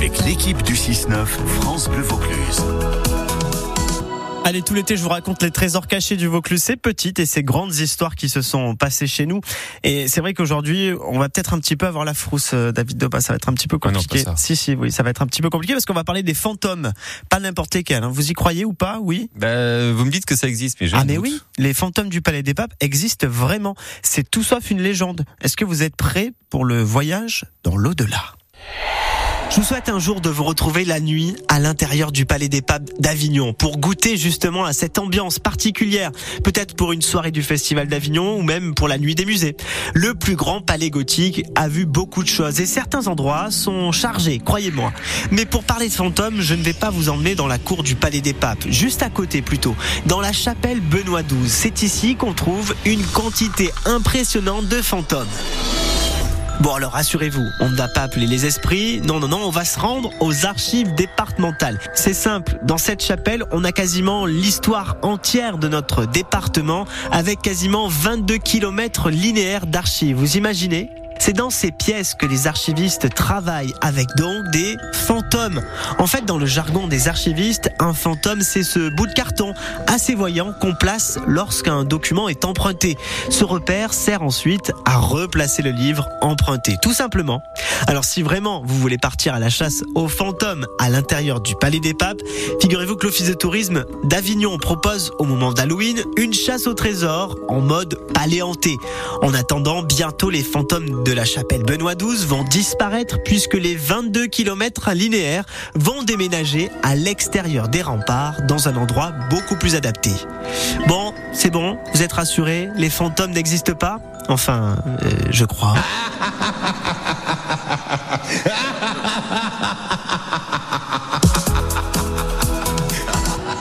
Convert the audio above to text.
avec l'équipe du 6-9 France Bleu Vaucluse. Allez, tout l'été, je vous raconte les trésors cachés du Vaucluse, ces petites et ces grandes histoires qui se sont passées chez nous. Et c'est vrai qu'aujourd'hui, on va peut-être un petit peu avoir la frousse, euh, David Doba. Ça va être un petit peu Ah non, compliqué. pas ça. si, si, oui, ça va être un petit peu compliqué parce qu'on va parler des fantômes. Pas n'importe lesquels. hein. Vous y croyez ou pas? Oui. Bah, vous me dites que ça existe, mais je Ah doute. mais oui, les fantômes du Palais des Papes existent vraiment. C'est tout sauf une légende. Est-ce que vous êtes prêts pour le voyage dans l'au-delà? Je vous souhaite un jour de vous retrouver la nuit à l'intérieur du Palais des Papes d'Avignon pour goûter justement à cette ambiance particulière, peut-être pour une soirée du Festival d'Avignon ou même pour la nuit des musées. Le plus grand palais gothique a vu beaucoup de choses et certains endroits sont chargés, croyez-moi. Mais pour parler de fantômes, je ne vais pas vous emmener dans la cour du Palais des Papes, juste à côté plutôt, dans la chapelle Benoît XII. C'est ici qu'on trouve une quantité impressionnante de fantômes. Bon alors rassurez-vous, on ne va pas appeler les esprits, non non non, on va se rendre aux archives départementales. C'est simple, dans cette chapelle, on a quasiment l'histoire entière de notre département avec quasiment 22 km linéaires d'archives. Vous imaginez? C'est dans ces pièces que les archivistes travaillent avec donc des fantômes. En fait, dans le jargon des archivistes, un fantôme, c'est ce bout de carton assez voyant qu'on place lorsqu'un document est emprunté. Ce repère sert ensuite à replacer le livre emprunté, tout simplement. Alors si vraiment vous voulez partir à la chasse aux fantômes à l'intérieur du Palais des Papes, figurez-vous que l'Office de tourisme d'Avignon propose au moment d'Halloween une chasse au trésor en mode palais. En attendant, bientôt les fantômes de la chapelle Benoît XII vont disparaître puisque les 22 km linéaires vont déménager à l'extérieur des remparts dans un endroit beaucoup plus adapté. Bon, c'est bon, vous êtes rassurés, les fantômes n'existent pas? Enfin, euh, je crois.